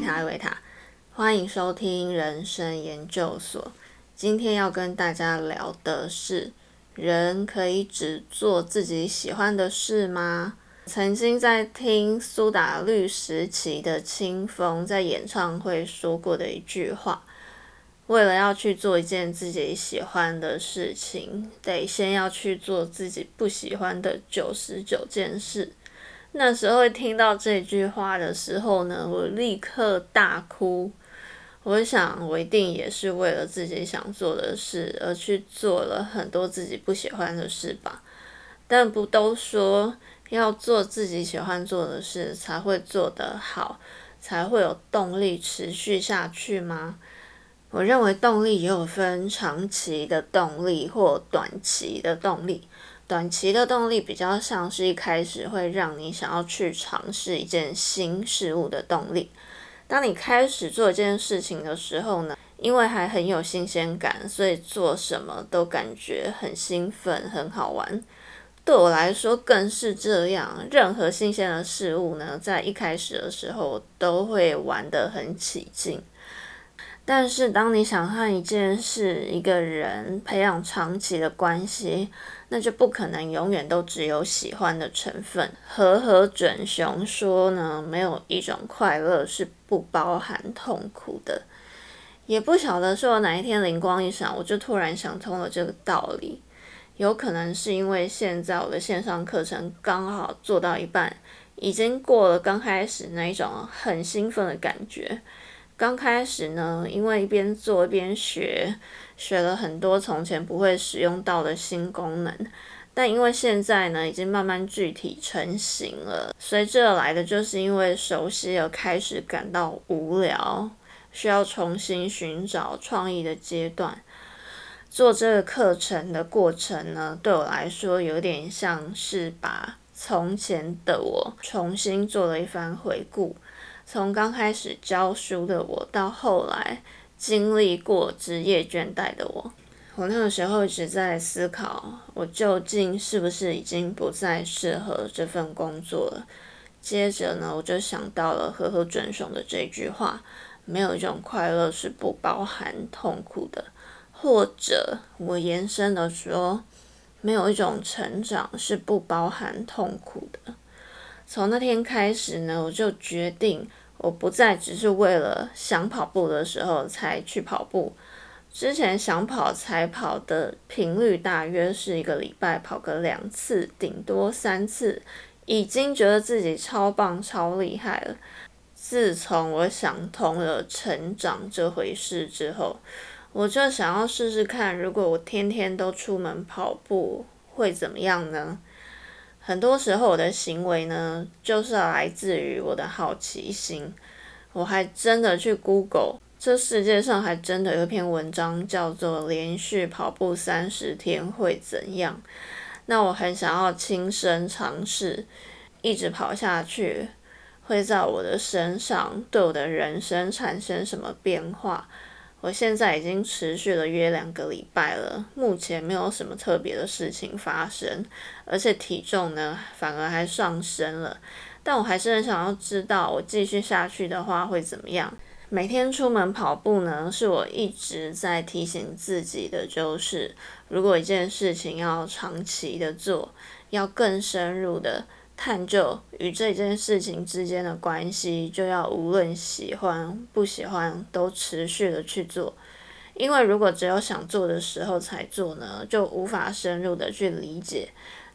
西塔维塔，欢迎收听人生研究所。今天要跟大家聊的是：人可以只做自己喜欢的事吗？曾经在听苏打绿时期的清风在演唱会说过的一句话：为了要去做一件自己喜欢的事情，得先要去做自己不喜欢的九十九件事。那时候听到这句话的时候呢，我立刻大哭。我想，我一定也是为了自己想做的事而去做了很多自己不喜欢的事吧。但不都说要做自己喜欢做的事才会做得好，才会有动力持续下去吗？我认为动力也有分长期的动力或短期的动力。短期的动力比较像是一开始会让你想要去尝试一件新事物的动力。当你开始做一件事情的时候呢，因为还很有新鲜感，所以做什么都感觉很兴奋、很好玩。对我来说更是这样。任何新鲜的事物呢，在一开始的时候都会玩得很起劲。但是，当你想和一件事、一个人培养长期的关系，那就不可能永远都只有喜欢的成分。和和准雄说呢，没有一种快乐是不包含痛苦的。也不晓得是我哪一天灵光一闪，我就突然想通了这个道理。有可能是因为现在我的线上课程刚好做到一半，已经过了刚开始那一种很兴奋的感觉。刚开始呢，因为一边做一边学，学了很多从前不会使用到的新功能。但因为现在呢，已经慢慢具体成型了，随之而来的就是因为熟悉而开始感到无聊，需要重新寻找创意的阶段。做这个课程的过程呢，对我来说有点像是把从前的我重新做了一番回顾。从刚开始教书的我，到后来经历过职业倦怠的我，我那个时候一直在思考，我究竟是不是已经不再适合这份工作了？接着呢，我就想到了和和准雄的这句话：没有一种快乐是不包含痛苦的。或者我延伸的说，没有一种成长是不包含痛苦的。从那天开始呢，我就决定。我不再只是为了想跑步的时候才去跑步，之前想跑才跑的频率大约是一个礼拜跑个两次，顶多三次，已经觉得自己超棒超厉害了。自从我想通了成长这回事之后，我就想要试试看，如果我天天都出门跑步会怎么样呢？很多时候，我的行为呢，就是来自于我的好奇心。我还真的去 Google，这世界上还真的有一篇文章叫做《连续跑步三十天会怎样》。那我很想要亲身尝试，一直跑下去，会在我的身上对我的人生产生什么变化？我现在已经持续了约两个礼拜了，目前没有什么特别的事情发生，而且体重呢反而还上升了。但我还是很想要知道，我继续下去的话会怎么样？每天出门跑步呢，是我一直在提醒自己的，就是如果一件事情要长期的做，要更深入的。探究与这件事情之间的关系，就要无论喜欢不喜欢都持续的去做，因为如果只有想做的时候才做呢，就无法深入的去理解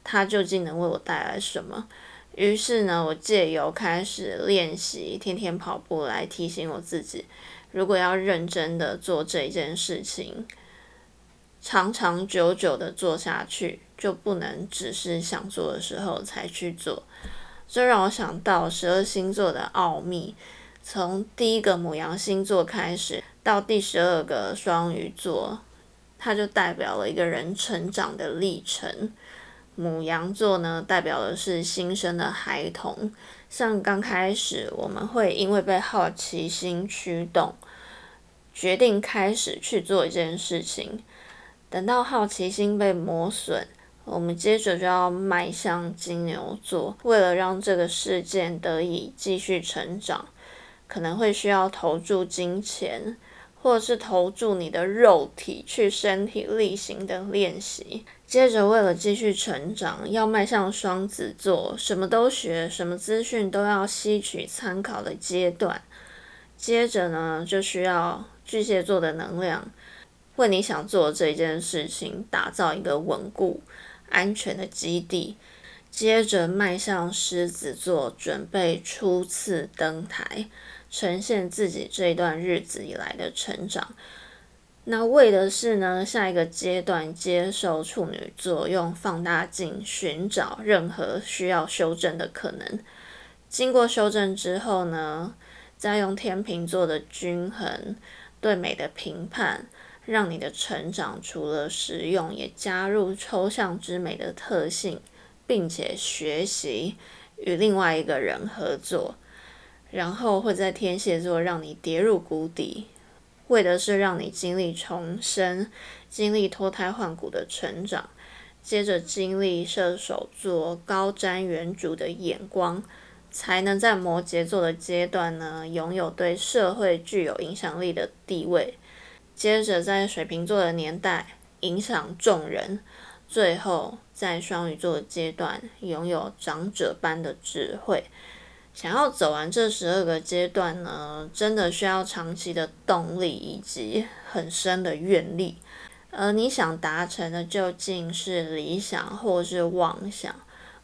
它究竟能为我带来什么。于是呢，我借由开始练习天天跑步来提醒我自己，如果要认真的做这一件事情。长长久久的做下去，就不能只是想做的时候才去做。这让我想到十二星座的奥秘，从第一个母羊星座开始，到第十二个双鱼座，它就代表了一个人成长的历程。母羊座呢，代表的是新生的孩童，像刚开始，我们会因为被好奇心驱动，决定开始去做一件事情。等到好奇心被磨损，我们接着就要迈向金牛座，为了让这个事件得以继续成长，可能会需要投注金钱，或是投注你的肉体去身体力行的练习。接着，为了继续成长，要迈向双子座，什么都学，什么资讯都要吸取参考的阶段。接着呢，就需要巨蟹座的能量，为你想做这件事情打造一个稳固、安全的基地。接着迈向狮子座，准备初次登台，呈现自己这段日子以来的成长。那为的是呢，下一个阶段接受处女座，用放大镜寻找任何需要修正的可能。经过修正之后呢，再用天秤座的均衡对美的评判，让你的成长除了实用，也加入抽象之美的特性。并且学习与另外一个人合作，然后会在天蝎座让你跌入谷底，为的是让你经历重生，经历脱胎换骨的成长，接着经历射手座高瞻远瞩的眼光，才能在摩羯座的阶段呢，拥有对社会具有影响力的地位，接着在水瓶座的年代影响众人。最后，在双鱼座的阶段，拥有长者般的智慧。想要走完这十二个阶段呢，真的需要长期的动力以及很深的愿力。而你想达成的究竟是理想或是妄想？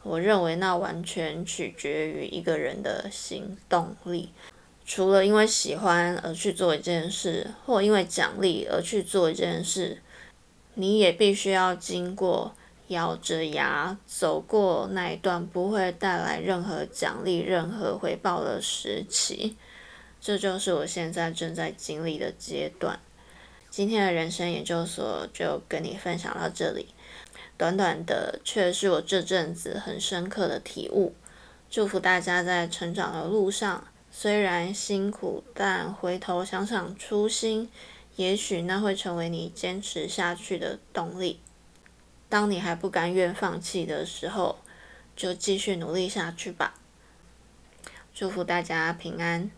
我认为那完全取决于一个人的行动力。除了因为喜欢而去做一件事，或因为奖励而去做一件事。你也必须要经过咬着牙走过那一段不会带来任何奖励、任何回报的时期，这就是我现在正在经历的阶段。今天的人生研究所就跟你分享到这里，短短的却是我这阵子很深刻的体悟。祝福大家在成长的路上，虽然辛苦，但回头想想初心。也许那会成为你坚持下去的动力。当你还不甘愿放弃的时候，就继续努力下去吧。祝福大家平安。